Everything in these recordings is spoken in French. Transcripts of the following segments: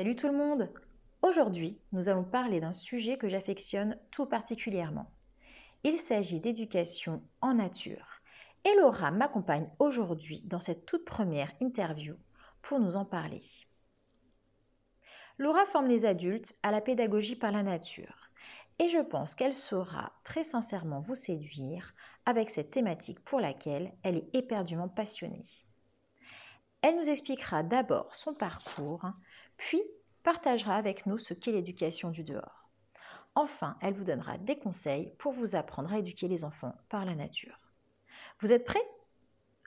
Salut tout le monde Aujourd'hui, nous allons parler d'un sujet que j'affectionne tout particulièrement. Il s'agit d'éducation en nature. Et Laura m'accompagne aujourd'hui dans cette toute première interview pour nous en parler. Laura forme les adultes à la pédagogie par la nature. Et je pense qu'elle saura très sincèrement vous séduire avec cette thématique pour laquelle elle est éperdument passionnée. Elle nous expliquera d'abord son parcours, puis partagera avec nous ce qu'est l'éducation du dehors. Enfin, elle vous donnera des conseils pour vous apprendre à éduquer les enfants par la nature. Vous êtes prêts?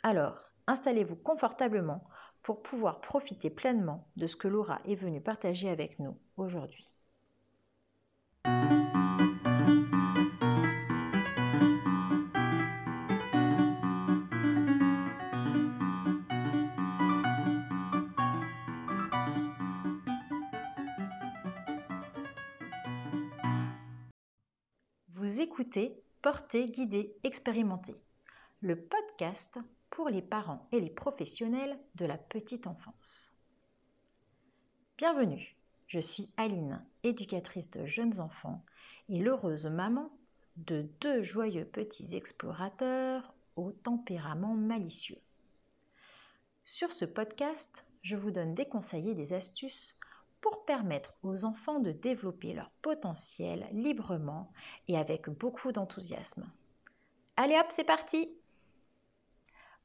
Alors, installez-vous confortablement pour pouvoir profiter pleinement de ce que Laura est venue partager avec nous aujourd'hui. Écoutez Porter, guider, expérimenter, le podcast pour les parents et les professionnels de la petite enfance. Bienvenue, je suis Aline, éducatrice de jeunes enfants et l'heureuse maman de deux joyeux petits explorateurs au tempérament malicieux. Sur ce podcast, je vous donne des conseils et des astuces pour permettre aux enfants de développer leur potentiel librement et avec beaucoup d'enthousiasme. Allez hop, c'est parti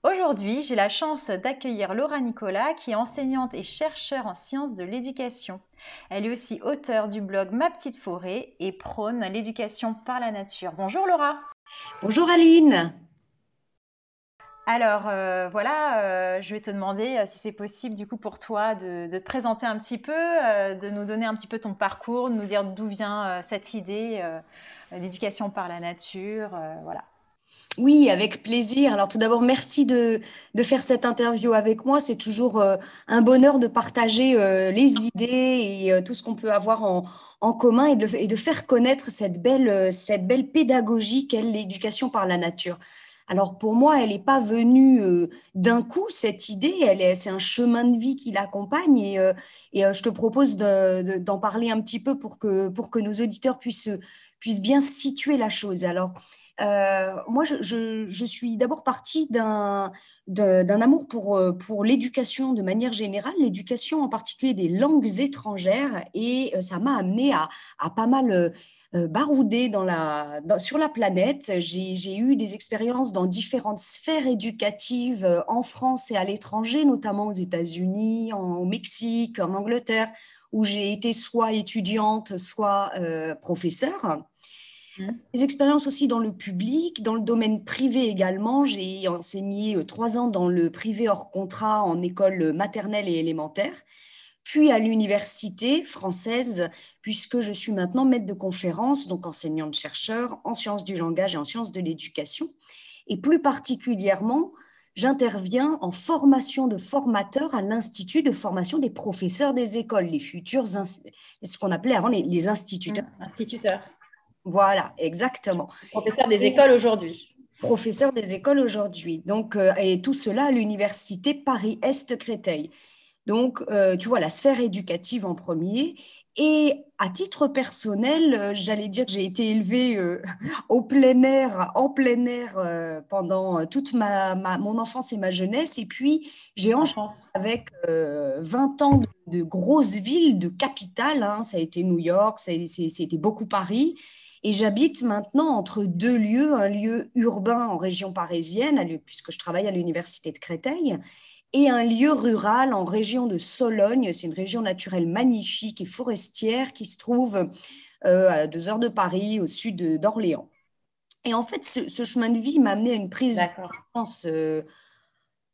Aujourd'hui, j'ai la chance d'accueillir Laura Nicolas, qui est enseignante et chercheure en sciences de l'éducation. Elle est aussi auteure du blog Ma petite forêt et prône l'éducation par la nature. Bonjour Laura Bonjour Aline alors euh, voilà, euh, je vais te demander euh, si c'est possible du coup pour toi de, te présenter un petit peu, de nous donner un petit peu ton parcours, de nous dire d'où vient cette idée d'éducation par la nature, voilà. Oui, avec plaisir. Alors tout d'abord, merci de, faire cette interview avec moi. C'est toujours un bonheur de partager les idées et tout ce qu'on peut avoir en, commun et de, et de, faire connaître cette belle, cette belle pédagogie qu'est l'éducation par la nature. Alors pour moi, elle n'est pas venue euh, d'un coup, cette idée, c'est un chemin de vie qui l'accompagne et, euh, euh, je te propose d'en parler un petit peu pour que, nos auditeurs puissent, bien situer la chose. Moi, je, suis d'abord partie d'un amour pour, pour l'éducation de manière générale, l'éducation en particulier des langues étrangères, et ça m'a amené à, pas mal euh, la, sur la planète. J'ai eu des expériences dans différentes sphères éducatives euh, en France et à l'étranger, notamment aux États-Unis, au Mexique, en Angleterre, où j'ai été soit étudiante, soit euh, professeure. Mmh. Des expériences aussi dans le public, dans le domaine privé également. J'ai enseigné trois ans dans le privé hors contrat en école maternelle et élémentaire puis à l'université française, puisque je suis maintenant maître de conférence, donc enseignante-chercheur en sciences du langage et en sciences de l'éducation. Et plus particulièrement, j'interviens en formation de formateurs à l'Institut de formation des professeurs des écoles, les futurs, ce qu'on appelait avant les, instituteurs. Mmh, instituteurs. Voilà, exactement. Professeurs des écoles aujourd'hui. Professeurs des écoles aujourd'hui. Donc, euh, et tout cela à l'université Paris-Est Créteil. Donc, euh, tu vois, la sphère éducative en premier. Et à titre personnel, euh, j'allais dire que j'ai été élevée au plein air, en plein air pendant toute ma, mon enfance et ma jeunesse. Et puis, j'ai enchaîné avec 20 ans de, grosses villes, de capitales. Hein. Ça a été New York, ça a, été beaucoup Paris. Et j'habite maintenant entre deux lieux, un lieu urbain en région parisienne, puisque je travaille à l'université de Créteil, et un lieu rural en région de Sologne. C'est une région naturelle magnifique et forestière qui se trouve euh, à deux heures de Paris, au sud d'Orléans. Et en fait, ce, chemin de vie m'a amené à une prise de conscience euh,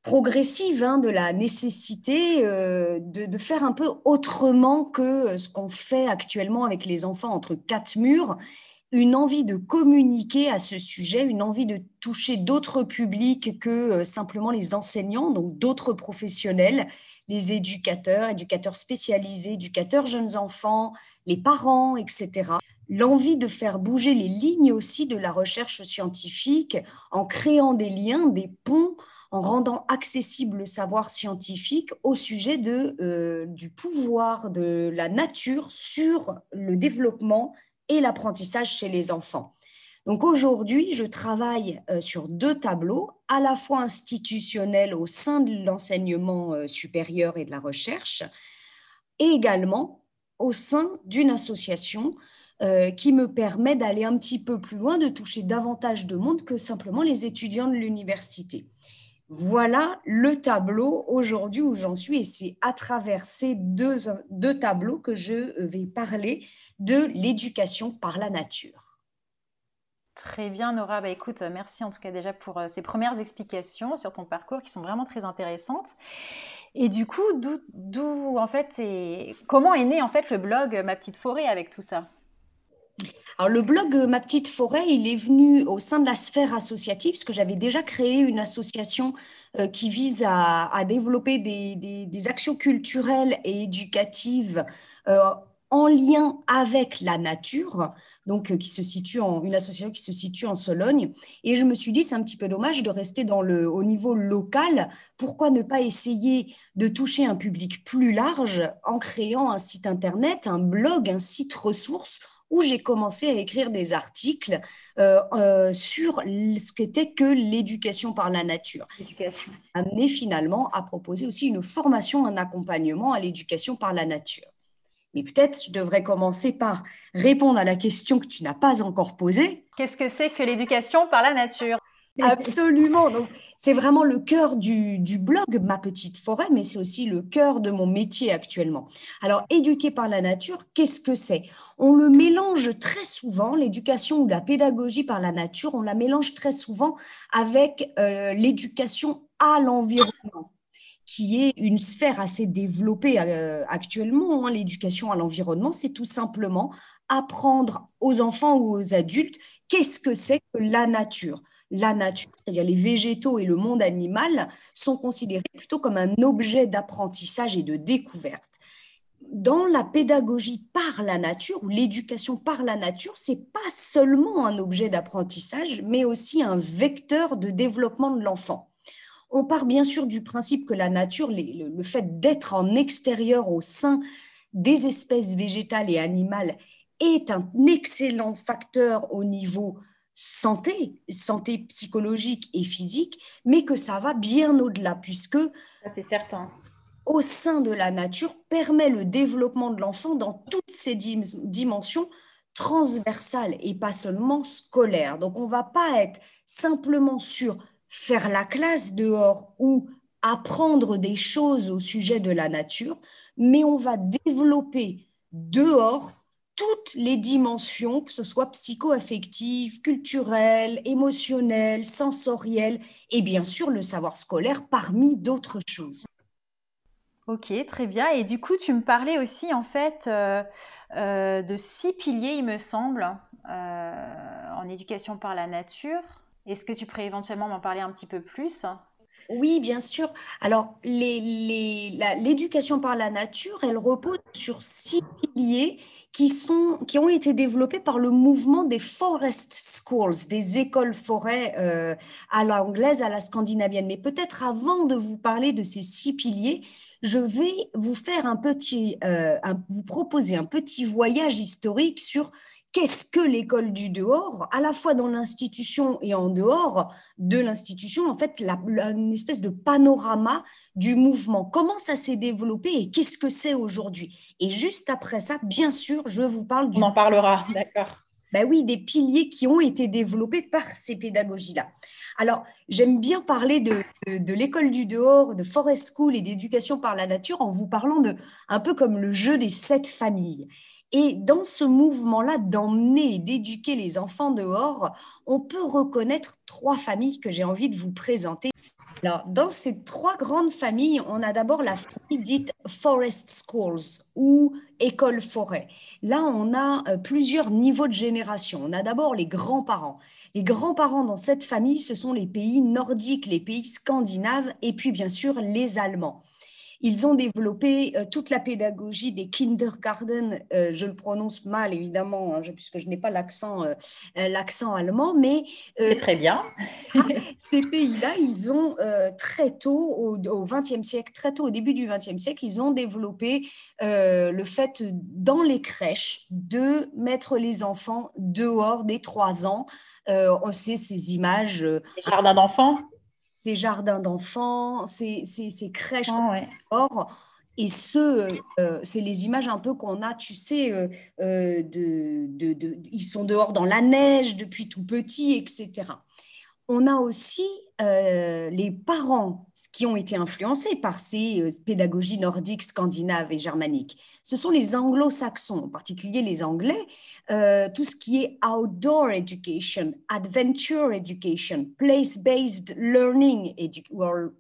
progressive hein, de la nécessité euh, de, de, faire un peu autrement que ce qu'on fait actuellement avec les enfants entre quatre murs une envie de communiquer à ce sujet, une envie de toucher d'autres publics que euh, simplement les enseignants, donc d'autres professionnels, les éducateurs, éducateurs spécialisés, éducateurs jeunes enfants, les parents, etc. L'envie de faire bouger les lignes aussi de la recherche scientifique en créant des liens, des ponts en rendant accessible le savoir scientifique au sujet de, euh, du pouvoir de la nature sur le développement et l'apprentissage chez les enfants. Donc aujourd'hui, je travaille euh, sur deux tableaux, à la fois institutionnels au sein de l'enseignement euh, supérieur et de la recherche, et également au sein d'une association qui me permet d'aller un petit peu plus loin, de toucher davantage de monde que simplement les étudiants de l'université. Voilà le tableau aujourd'hui où j'en suis et c'est à travers ces deux, deux tableaux que je vais parler de l'éducation par la nature. Très bien, Nora. Bah, écoute, merci en tout cas déjà pour euh, ces premières explications sur ton parcours qui sont vraiment très intéressantes. Et du coup, d'où en fait, et comment est né en fait le blog Ma petite forêt avec tout ça? Alors, le blog Ma Petite Forêt, il est venu au sein de la sphère associative, parce que j'avais déjà créé une association euh, qui vise à, développer des, actions culturelles et éducatives euh, en lien avec la nature, donc euh, qui se situe en une association qui se situe en Sologne. Et je me suis dit, c'est un petit peu dommage de rester au niveau local. Pourquoi ne pas essayer de toucher un public plus large en créant un site internet, un blog, un site ressource où j'ai commencé à écrire des articles euh, euh, sur ce qu'était que l'éducation par la nature. Amené finalement à proposer aussi une formation, un accompagnement à l'éducation par la nature. Mais peut-être je devrais commencer par répondre à la question que tu n'as pas encore posée. Qu'est-ce que c'est que l'éducation par la nature? Absolument. Donc, c'est vraiment le cœur du, blog Ma Petite Forêt, mais c'est aussi le cœur de mon métier actuellement. Alors, éduquer par la nature, qu'est-ce que c'est? On le mélange très souvent, l'éducation ou la pédagogie par la nature, on la mélange très souvent avec euh, l'éducation à l'environnement qui est une sphère assez développée euh, actuellement. Hein. L'éducation à l'environnement, c'est tout simplement apprendre aux enfants ou aux adultes qu'est-ce que c'est que la nature la nature, c'est-à-dire les végétaux et le monde animal, sont considérés plutôt comme un objet d'apprentissage et de découverte. Dans la pédagogie par la nature ou l'éducation par la nature, c'est pas seulement un objet d'apprentissage, mais aussi un vecteur de développement de l'enfant. On part bien sûr du principe que la nature, le fait d'être en extérieur au sein des espèces végétales et animales est un excellent facteur au niveau santé, santé psychologique et physique, mais que ça va bien au-delà, puisque c'est certain. Au sein de la nature, permet le développement de l'enfant dans toutes ses dimensions transversales et pas seulement scolaires. Donc, on va pas être simplement sur faire la classe dehors ou apprendre des choses au sujet de la nature, mais on va développer dehors toutes les dimensions, que ce soit psycho-affectives, culturelles, émotionnelles, sensorielles, et bien sûr le savoir scolaire parmi d'autres choses. Ok, très bien. Et du coup, tu me parlais aussi en fait euh, euh, de six piliers, il me semble, euh, en éducation par la nature. Est-ce que tu pourrais éventuellement m'en parler un petit peu plus? Oui, bien sûr. Alors, l'éducation par la nature, elle repose sur six piliers qui, ont été développés par le mouvement des forest schools, des écoles forêts euh, à l'anglaise, à la scandinavienne. Mais peut-être avant de vous parler de ces six piliers, je vais vous faire un petit, euh, vous proposer un petit voyage historique sur qu'est-ce que l'école du dehors, à la fois dans l'institution et en dehors de l'institution, en fait, une espèce de panorama du mouvement. Comment ça s'est développé et qu'est-ce que c'est aujourd'hui? Et juste après ça, bien sûr, je vous parle du... On en parlera, d'accord. Ben oui, des piliers qui ont été développés par ces pédagogies-là. Alors, j'aime bien parler de, de l'école du dehors, de Forest School et d'éducation par la nature en vous parlant de un peu comme le jeu des sept familles. Et dans ce mouvement-là d'emmener et d'éduquer les enfants dehors, on peut reconnaître trois familles que j'ai envie de vous présenter. Dans ces trois grandes familles, on a d'abord la famille dite Forest Schools ou école forêt. Là, on a euh, plusieurs niveaux de génération. On a d'abord les grands-parents. Les grands-parents dans cette famille, ce sont les pays nordiques, les pays scandinaves et puis bien sûr les Allemands. Ils ont développé euh, toute la pédagogie des kindergarten. Euh, je le prononce mal, évidemment, hein, puisque je n'ai pas l'accent euh, l'accent allemand, mais... C'est très bien. ces pays-là, ils ont très tôt, au XXe siècle, très tôt, au début du XXe siècle, ils ont développé le fait, dans les crèches, de mettre les enfants dehors dès trois ans. on sait ces images... Les jardins d'enfants? Ces jardins d'enfants, ces, ces, crèches oh, Et ce, euh, c'est les images un peu qu'on a, tu sais, euh, euh, de, de, ils sont dehors dans la neige depuis tout petit, etc. On a aussi les parents qui ont été influencés par ces pédagogies nordiques, scandinaves et germaniques. Ce sont les anglo-saxons, en particulier les anglais, euh, tout ce qui est outdoor education, adventure education, place-based learning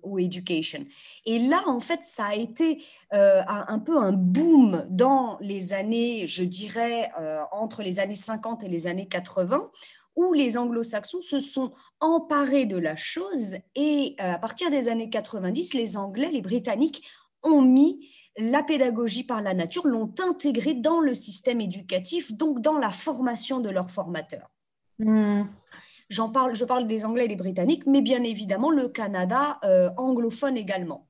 ou education. Et là, en fait, ça a été euh, un peu un boom dans les années, je dirais, euh, entre les années 50 et les années 80 où les anglo-saxons se sont emparés de la chose et à partir des années 90, les Anglais, les Britanniques ont mis la pédagogie par la nature l'ont intégrée dans le système éducatif, donc dans la formation de leurs formateurs. Hmm. J'en parle, je parle des Anglais et des Britanniques, mais bien évidemment le Canada euh, anglophone également.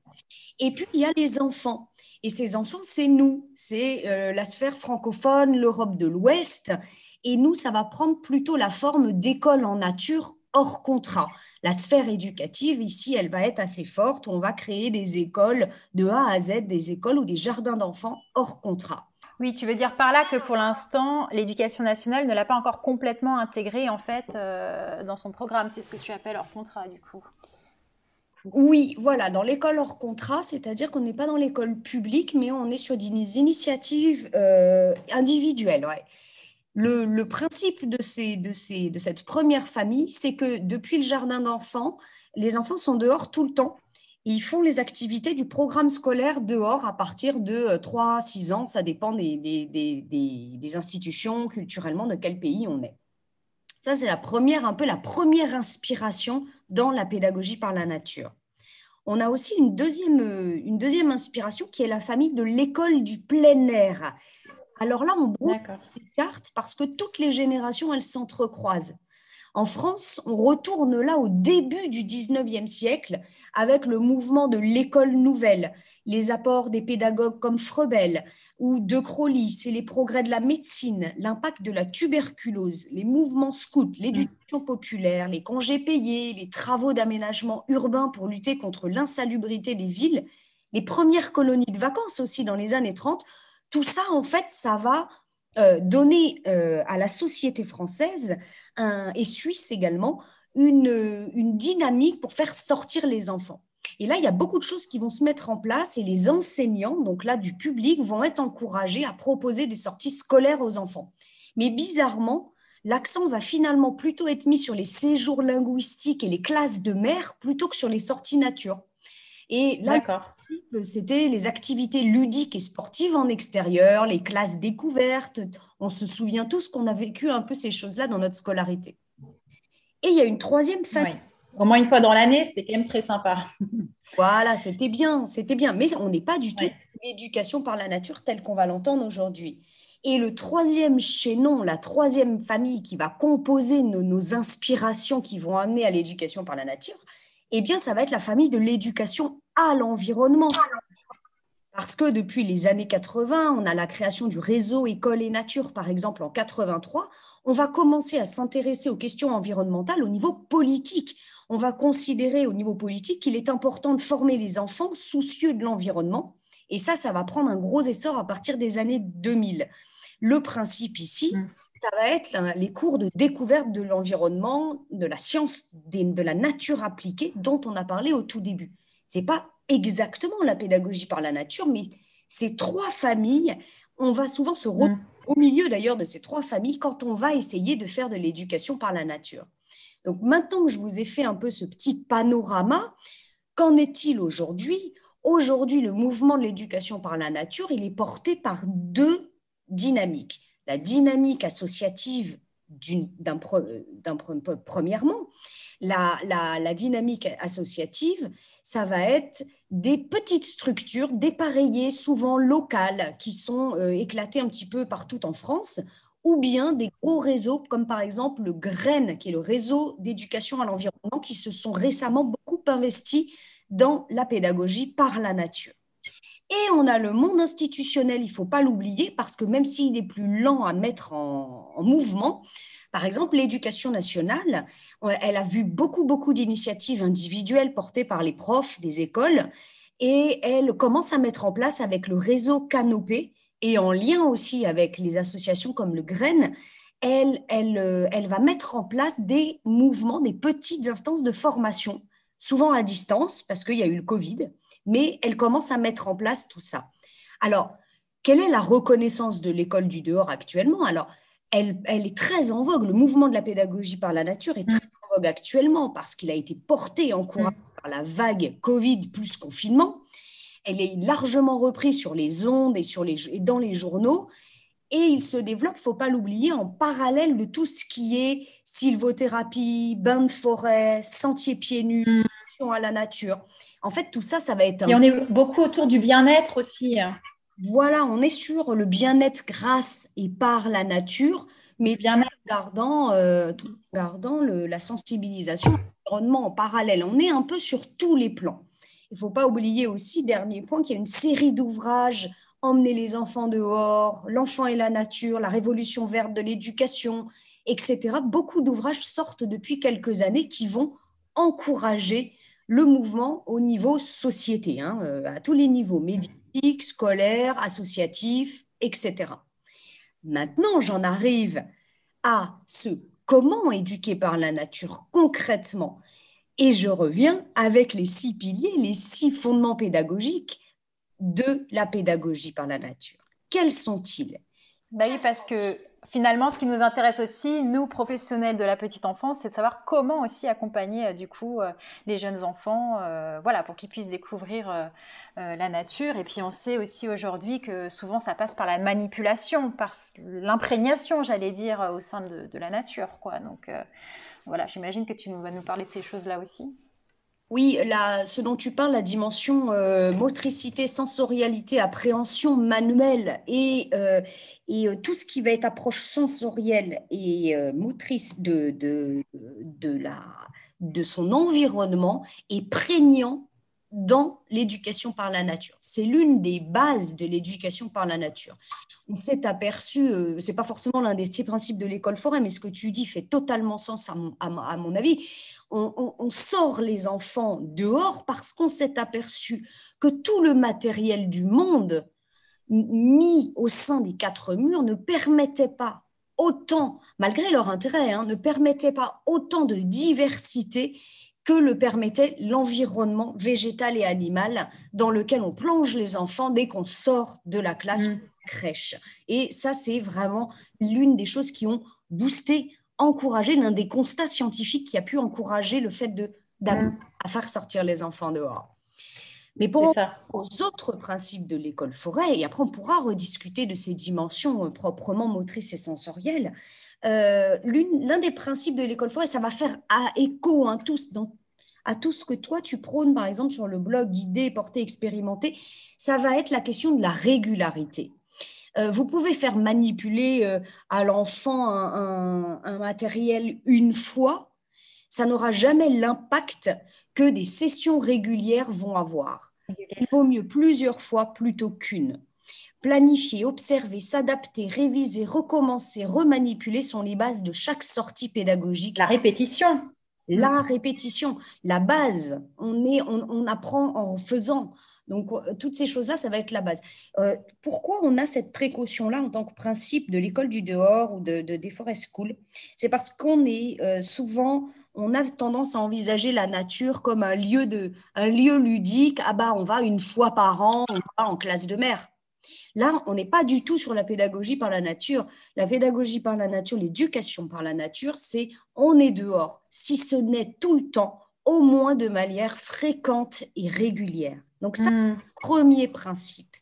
Et puis il y a les enfants. Et ces enfants, c'est nous, c'est euh, la sphère francophone, l'Europe de l'Ouest. Et nous, ça va prendre plutôt la forme d'école en nature hors contrat. La sphère éducative, ici, elle va être assez forte. On va créer des écoles de A à Z, des écoles ou des jardins d'enfants hors contrat. Oui, tu veux dire par là que pour l'instant, l'éducation nationale ne l'a pas encore complètement intégré en fait euh, dans son programme. C'est ce que tu appelles hors contrat du coup. Oui, voilà, dans l'école hors contrat, c'est-à-dire qu'on n'est pas dans l'école publique, mais on est sur des initiatives euh, individuelles. Ouais. Le, principe de, cette première famille, c'est que depuis le jardin d'enfants, les enfants sont dehors tout le temps. ils font les activités du programme scolaire dehors à partir de 3 à 6 ans. Ça dépend des, institutions, culturellement, de quel pays on est. Ça, c'est la première, un peu la première inspiration dans la pédagogie par la nature. On a aussi une deuxième, une deuxième inspiration qui est la famille de l'école du plein air. Alors là, on brouille les cartes parce que toutes les générations, elles s'entrecroisent. En France, on retourne là au début du 19e siècle avec le mouvement de l'école nouvelle, les apports des pédagogues comme Frebel ou De Crowley, c'est les progrès de la médecine, l'impact de la tuberculose, les mouvements scouts, l'éducation populaire, les congés payés, les travaux d'aménagement urbain pour lutter contre l'insalubrité des villes, les premières colonies de vacances aussi dans les années 30 tout ça, en fait, ça va euh, donner euh, à la société française et suisse également une, dynamique pour faire sortir les enfants. Et là, il y a beaucoup de choses qui vont se mettre en place et les enseignants, donc là du public, vont être encouragés à proposer des sorties scolaires aux enfants. Mais bizarrement, l'accent va finalement plutôt être mis sur les séjours linguistiques et les classes de mer plutôt que sur les sorties nature. Et là, c'était les activités ludiques et sportives en extérieur, les classes découvertes. On se souvient tous qu'on a vécu un peu ces choses-là dans notre scolarité. Et il y a une troisième famille. Au moins une fois dans l'année, c'était quand même très sympa. voilà, c'était bien, c'était bien. Mais on n'est pas du tout l'éducation par la nature telle qu'on va l'entendre aujourd'hui. Et le troisième chaînon, la troisième famille qui va composer nos, nos inspirations qui vont amener à l'éducation par la nature, eh bien, ça va être la famille de l'éducation à l'environnement. Parce que depuis les années 80, on a la création du réseau École et Nature, par exemple, en 83, on va commencer à s'intéresser aux questions environnementales au niveau politique. On va considérer au niveau politique qu'il est important de former les enfants soucieux de l'environnement. Et ça, ça va prendre un gros essor à partir des années 2000. Le principe ici, mmh ça va être les cours de découverte de l'environnement, de la science, de la nature appliquée dont on a parlé au tout début. Ce n'est pas exactement la pédagogie par la nature, mais ces trois familles, on va souvent se retrouver mm. au milieu d'ailleurs de ces trois familles quand on va essayer de faire de l'éducation par la nature. Donc maintenant que je vous ai fait un peu ce petit panorama, qu'en est-il aujourd'hui? Aujourd'hui, le mouvement de l'éducation par la nature, il est porté par deux dynamiques la dynamique associative d'un premièrement, la, dynamique associative, ça va être des petites structures dépareillées, souvent locales, qui sont euh, éclatées un petit peu partout en France, ou bien des gros réseaux comme par exemple le GREN, qui est le réseau d'éducation à l'environnement, qui se sont récemment beaucoup investis dans la pédagogie par la nature. Et on a le monde institutionnel, il ne faut pas l'oublier, parce que même s'il est plus lent à mettre en, mouvement, par exemple, l'éducation nationale, elle a vu beaucoup, beaucoup d'initiatives individuelles portées par les profs des écoles et elle commence à mettre en place avec le réseau Canopé et en lien aussi avec les associations comme le GREN, elle, elle, euh, elle va mettre en place des mouvements, des petites instances de formation, souvent à distance parce qu'il y a eu le Covid, mais elle commence à mettre en place tout ça. Alors, quelle est la reconnaissance de l'école du dehors actuellement? Alors, elle, elle, est très en vogue. Le mouvement de la pédagogie par la nature est très en vogue actuellement parce qu'il a été porté, encouragé mm. par la vague Covid plus confinement. Elle est largement reprise sur les ondes et, sur les, et dans les journaux. Et il se développe, il ne faut pas l'oublier, en parallèle de tout ce qui est sylvothérapie, bain de forêt, sentier pieds nus, à la nature. En fait, tout ça, ça va être... Et on est beaucoup autour du bien-être aussi. Voilà, on est sur le bien-être grâce et par la nature, mais bien gardant, euh, gardant la sensibilisation à l'environnement en parallèle. On est un peu sur tous les plans. Il ne faut pas oublier aussi, dernier point, qu'il y a une série d'ouvrages Emmener les enfants dehors, L'enfant et la nature, La révolution verte de l'éducation, etc. Beaucoup d'ouvrages sortent depuis quelques années qui vont encourager le mouvement au niveau société, hein, euh, à tous les niveaux, médiatique, scolaire, associatif, etc. Maintenant, j'en arrive à ce comment éduquer par la nature concrètement. Et je reviens avec les six piliers, les six fondements pédagogiques de la pédagogie par la nature. Quels sont-ils? Bah Oui, parce que finalement, ce qui nous intéresse aussi, nous, professionnels de la petite enfance, c'est de savoir comment aussi accompagner euh, du coup euh, les jeunes enfants, euh, voilà, pour qu'ils puissent découvrir la nature. Et puis, on sait aussi aujourd'hui que souvent, ça passe par la manipulation, par l'imprégnation, j'allais dire, au sein de, la nature, quoi. Donc, voilà, j'imagine que tu vas nous parler de ces choses-là aussi. Oui, ce dont tu parles, la dimension euh, motricité, sensorialité, appréhension manuelle et, euh, euh, tout ce qui va être approche sensorielle et motrice de, de, la, de son environnement est prégnant dans l'éducation par la nature. C'est l'une des bases de l'éducation par la nature. On s'est aperçu, ce c'est pas forcément l'un des principes de l'école forêt, mais ce que tu dis fait totalement sens à mon, à mon avis on, sort les enfants dehors parce qu'on s'est aperçu que tout le matériel du monde mis au sein des quatre murs ne permettait pas autant, malgré leur intérêt, hein, ne permettait pas autant de diversité que le permettait l'environnement végétal et animal dans lequel on plonge les enfants dès qu'on sort de la classe mmh. crèche. Et ça, c'est vraiment l'une des choses qui ont boosté encourager l'un des constats scientifiques qui a pu encourager le fait de mm. à faire sortir les enfants dehors. Mais pour aux autres principes de l'école forêt, et après on pourra rediscuter de ces dimensions euh, proprement motrices et sensorielles, euh, l'un des principes de l'école forêt, ça va faire à écho hein, tous, dans, à tout ce que toi tu prônes, par exemple sur le blog Guidé, Porté, Expérimenté, ça va être la question de la régularité. Euh, vous pouvez faire manipuler euh, à l'enfant un, matériel une fois, ça n'aura jamais l'impact que des sessions régulières vont avoir. Il vaut mieux plusieurs fois plutôt qu'une. Planifier, observer, s'adapter, réviser, recommencer, remanipuler sont les bases de chaque sortie pédagogique. La répétition. La répétition, la base. On, est, on apprend en faisant. Donc, euh, toutes ces choses-là, ça va être la base. Euh, pourquoi on a cette précaution-là en tant que principe de l'école du dehors ou de, des forest school C'est parce qu'on est euh, souvent, on a tendance à envisager la nature comme un lieu, de, un lieu ludique. Ah bah, on va une fois par an, on va en classe de mer. Là, on n'est pas du tout sur la pédagogie par la nature. La pédagogie par la nature, l'éducation par la nature, c'est on est dehors, si ce n'est tout le temps, au moins de manière fréquente et régulière. Donc ça, hmm. premier principe.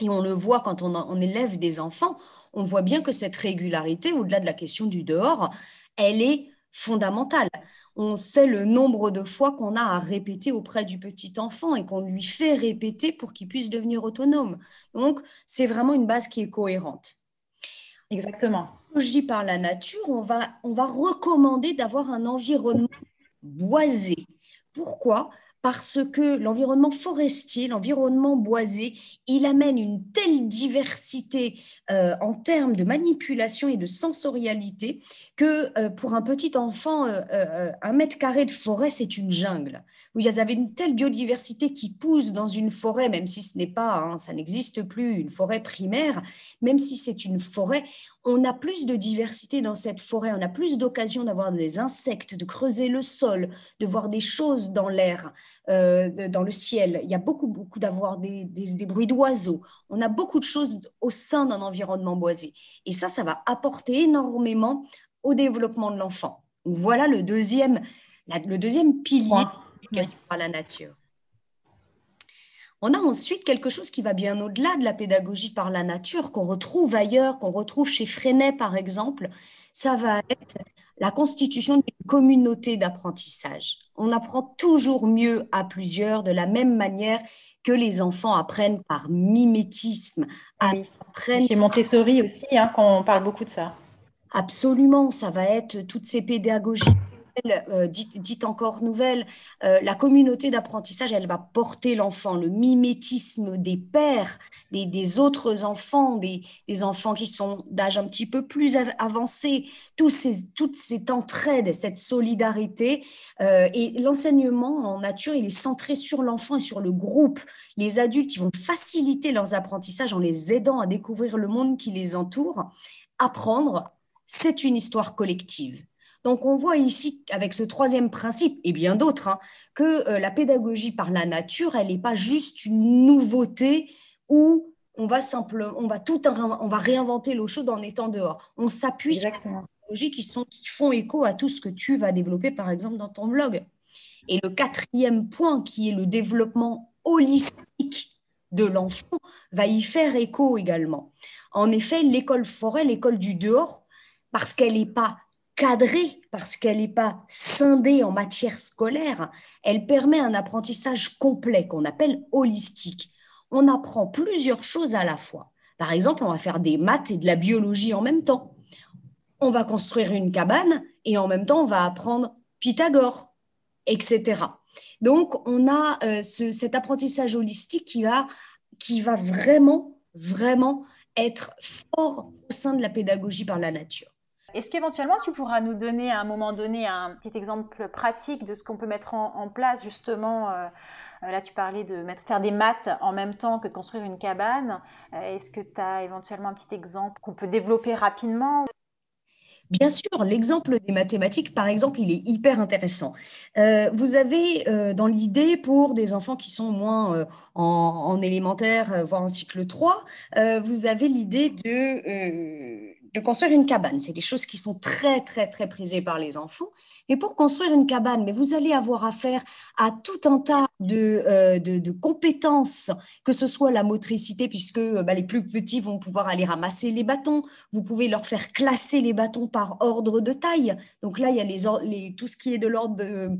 Et on le voit quand on, élève des enfants, on voit bien que cette régularité, au-delà de la question du dehors, elle est fondamentale. On sait le nombre de fois qu'on a à répéter auprès du petit enfant et qu'on lui fait répéter pour qu'il puisse devenir autonome. Donc, c'est vraiment une base qui est cohérente. Exactement. Par la nature, on va, on va recommander d'avoir un environnement boisé. Pourquoi? Parce que l'environnement forestier, l'environnement boisé, il amène une telle diversité euh, en termes de manipulation et de sensorialité que euh, pour un petit enfant, euh, un mètre carré de forêt, c'est une jungle. Vous avez une telle biodiversité qui pousse dans une forêt, même si ce n'est pas, hein, ça n'existe plus, une forêt primaire, même si c'est une forêt, on a plus de diversité dans cette forêt, on a plus d'occasion d'avoir des insectes, de creuser le sol, de voir des choses dans l'air, euh, dans le ciel. Il y a beaucoup, beaucoup d'avoir des, bruits d'oiseaux. On a beaucoup de choses au sein d'un environnement boisé. Et ça, ça va apporter énormément au développement de l'enfant. Voilà le deuxième, le deuxième pilier de par la nature. On a ensuite quelque chose qui va bien au-delà de la pédagogie par la nature, qu'on retrouve ailleurs, qu'on retrouve chez Freinet par exemple. Ça va être la constitution d'une communauté d'apprentissage. On apprend toujours mieux à plusieurs de la même manière que les enfants apprennent par mimétisme. Chez Montessori aussi, hein, quand on parle beaucoup de ça. Absolument, ça va être toutes ces pédagogies euh, dite, encore nouvelle, euh, la communauté d'apprentissage, elle va porter l'enfant, le mimétisme des pères, des, autres enfants, des, enfants qui sont d'âge un petit peu plus avancé, tous ces, toute cette entraide, cette solidarité. Euh, et l'enseignement en nature, il est centré sur l'enfant et sur le groupe. Les adultes, ils vont faciliter leurs apprentissages en les aidant à découvrir le monde qui les entoure. Apprendre, c'est une histoire collective. Donc on voit ici, avec ce troisième principe, et bien d'autres, hein, que euh, la pédagogie par la nature, elle n'est pas juste une nouveauté où on va simplement, on va tout, on va réinventer l'eau chaude en étant dehors. On s'appuie sur des pédagogies qui, sont, qui font écho à tout ce que tu vas développer, par exemple, dans ton blog. Et le quatrième point, qui est le développement holistique de l'enfant, va y faire écho également. En effet, l'école forêt, l'école du dehors, parce qu'elle n'est pas cadrée parce qu'elle n'est pas scindée en matière scolaire, elle permet un apprentissage complet qu'on appelle holistique. On apprend plusieurs choses à la fois. Par exemple, on va faire des maths et de la biologie en même temps. On va construire une cabane et en même temps, on va apprendre Pythagore, etc. Donc, on a euh, cet apprentissage holistique qui va, qui va vraiment, vraiment être fort au sein de la pédagogie par la nature. Est-ce qu'éventuellement tu pourras nous donner à un moment donné un petit exemple pratique de ce qu'on peut mettre en, place? Justement euh, euh, Là, tu parlais de faire des maths en même temps que de construire une cabane. Euh, est-ce que tu as éventuellement un petit exemple qu'on peut développer rapidement? Bien sûr, l'exemple des mathématiques, par exemple, il est hyper intéressant. vous avez dans l'idée pour des enfants qui sont moins en, élémentaire, voire en cycle 3, vous avez l'idée de de construire une cabane. C'est des choses qui sont très, très, très prisées par les enfants. Et pour construire une cabane, mais vous allez avoir affaire à tout un tas de, euh, de, compétences, que ce soit la motricité, puisque euh, bah, les plus petits vont pouvoir aller ramasser les bâtons. Vous pouvez leur faire classer les bâtons par ordre de taille. Donc là, il y a les, les tout ce qui est de l'ordre de,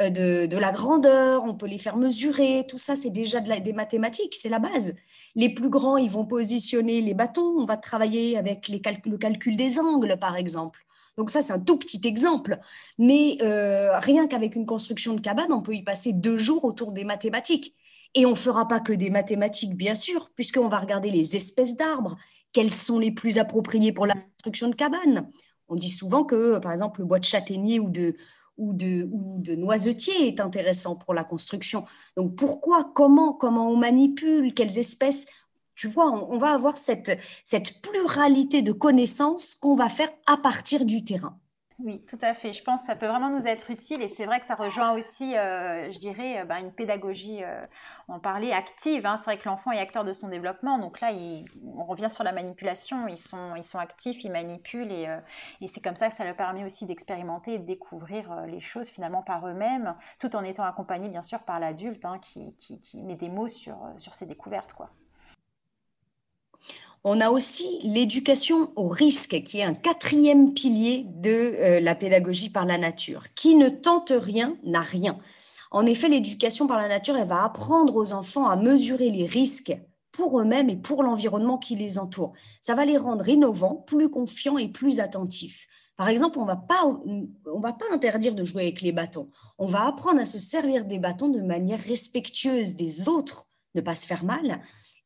euh, de, de, la grandeur. On peut les faire mesurer. Tout ça, c'est déjà des mathématiques. C'est la base. Les plus grands, ils vont positionner les bâtons. On va travailler avec le calcul des angles, par exemple. Donc ça, c'est un tout petit exemple. Mais euh, rien qu'avec une construction de cabane, on peut y passer deux jours autour des mathématiques. Et on ne fera pas que des mathématiques, bien sûr, puisqu'on va regarder les espèces d'arbres. Quelles sont les plus appropriées pour la construction de cabane On dit souvent que, par exemple, le bois de châtaignier ou de, ou de, ou de noisetier est intéressant pour la construction. Donc pourquoi, comment, comment on manipule, quelles espèces? Tu vois, on, va avoir cette, cette pluralité de connaissances qu'on va faire à partir du terrain. Oui, tout à fait. Je pense que ça peut vraiment nous être utile et c'est vrai que ça rejoint aussi, euh, je dirais, euh, bah, une pédagogie, euh, on parlait active. Hein. C'est vrai que l'enfant est acteur de son développement, donc là, on revient sur la manipulation. Ils sont, ils sont actifs, ils manipulent et, et c'est comme ça que ça leur permet aussi d'expérimenter et de découvrir les choses finalement par eux-mêmes, tout en étant accompagnés bien sûr par l'adulte hein, qui, met des mots sur, sur ses découvertes. Quoi on a aussi l'éducation au risque, qui est un quatrième pilier de euh, la pédagogie par la nature. Qui ne tente rien n'a rien. En effet, l'éducation par la nature, elle va apprendre aux enfants à mesurer les risques pour eux-mêmes et pour l'environnement qui les entoure. Ça va les rendre innovants, plus confiants et plus attentifs. Par exemple, on ne va pas interdire de jouer avec les bâtons. On va apprendre à se servir des bâtons de manière respectueuse des autres, ne pas se faire mal,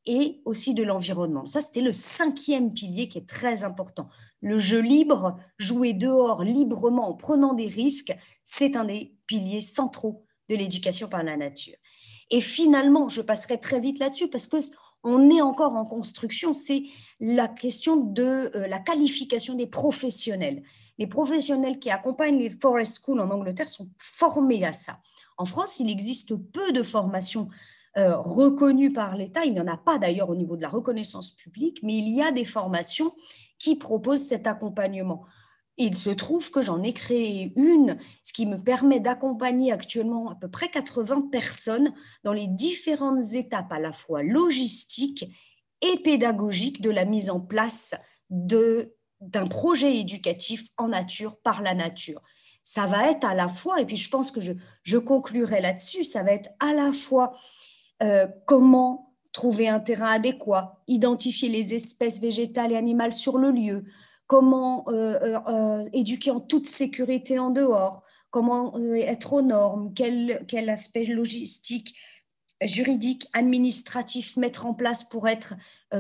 et aussi de l'environnement. Ça, c'était le cinquième pilier qui est très important. Le jeu libre, jouer dehors librement en prenant des risques, c'est un des piliers centraux de l'éducation par la nature. Et finalement, je passerai très vite là-dessus parce que on est encore en construction, c'est la question de euh, la qualification des professionnels. Les professionnels qui accompagnent les Forest Schools en Angleterre sont formés à ça. En France, il existe peu de formations euh, reconnues par l'État. Il n'y en a pas d'ailleurs au niveau de la reconnaissance publique, mais il y a des formations qui proposent cet accompagnement. Il se trouve que j'en ai créé une, ce qui me permet d'accompagner actuellement à peu près 80 personnes dans les différentes étapes à la fois logistiques et pédagogiques de la mise en place d'un projet éducatif en nature par la nature. Ça va être à la fois, et puis je pense que je, je conclurai là-dessus, ça va être à la fois euh, comment trouver un terrain adéquat, identifier les espèces végétales et animales sur le lieu, comment euh, euh, éduquer en toute sécurité en dehors, comment être aux normes, quel, quel, aspect logistique, juridique, administratif mettre en place pour, être,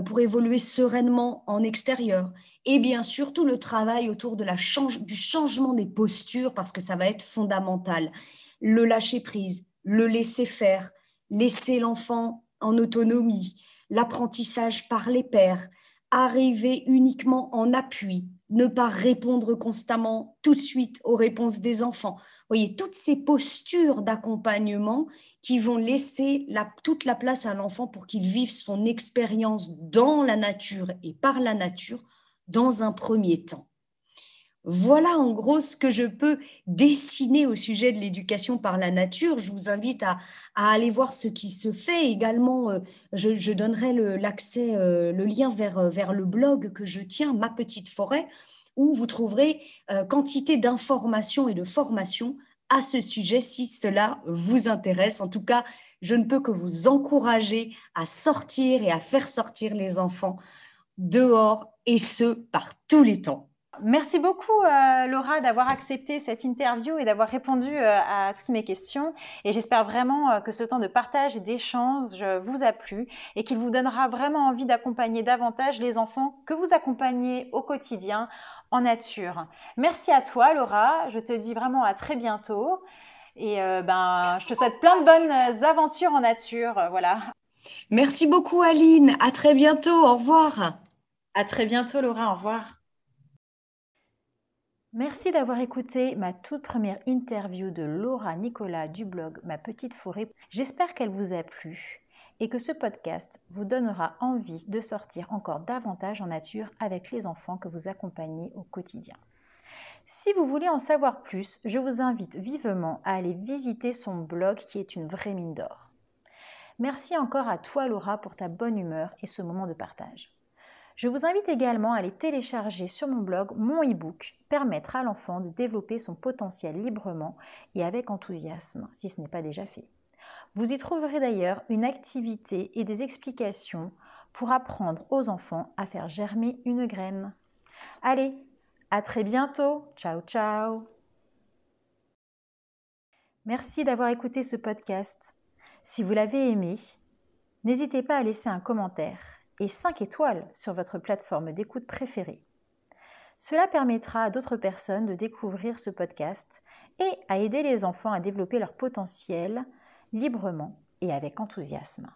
pour évoluer sereinement en extérieur. Et bien sûr, tout le travail autour de la du changement des postures, parce que ça va être fondamental. Le lâcher prise, le laisser faire, laisser l'enfant en autonomie, l'apprentissage par les pairs, arriver uniquement en appui, ne pas répondre constamment tout de suite aux réponses des enfants. Voyez, toutes ces postures d'accompagnement qui vont laisser toute la place à l'enfant pour qu'il vive son expérience dans la nature et par la nature dans un premier temps. Voilà en gros ce que je peux dessiner au sujet de l'éducation par la nature. Je vous invite à, aller voir ce qui se fait. Également, euh, je, donnerai l'accès, euh, le, lien euh, vers, le blog que je tiens, Ma Petite Forêt, où vous trouverez quantité d'informations et de formations à ce sujet si cela vous intéresse. En tout cas, je ne peux que vous encourager à sortir et à faire sortir les enfants dehors et ce, par tous les temps. Merci beaucoup euh, Laura d'avoir accepté cette interview et d'avoir répondu euh, à toutes mes questions. Et j'espère vraiment euh, que ce temps de partage et d'échange vous a plu et qu'il vous donnera vraiment envie d'accompagner davantage les enfants que vous accompagnez au quotidien en nature. Merci à toi Laura, je te dis vraiment à très bientôt. Et ben, je te souhaite plein de bonnes aventures en nature. voilà. Merci beaucoup Aline, à très bientôt, au revoir. À très bientôt Laura, au revoir. Merci d'avoir écouté ma toute première interview de Laura Nicolas du blog Ma Petite Forêt. J'espère qu'elle vous a plu et que ce podcast vous donnera envie de sortir encore davantage en nature avec les enfants que vous accompagnez au quotidien. Si vous voulez en savoir plus, je vous invite vivement à aller visiter son blog qui est une vraie mine d'or. Merci encore à toi Laura pour ta bonne humeur et ce moment de partage. Je vous invite également à aller télécharger sur mon blog mon e-book Permettre à l'enfant de développer son potentiel librement et avec enthousiasme, si ce n'est pas déjà fait. Vous y trouverez d'ailleurs une activité et des explications pour apprendre aux enfants à faire germer une graine. Allez, à très bientôt. Ciao ciao. Merci d'avoir écouté ce podcast. Si vous l'avez aimé, n'hésitez pas à laisser un commentaire et 5 étoiles sur votre plateforme d'écoute préférée. Cela permettra à d'autres personnes de découvrir ce podcast et à aider les enfants à développer leur potentiel librement et avec enthousiasme.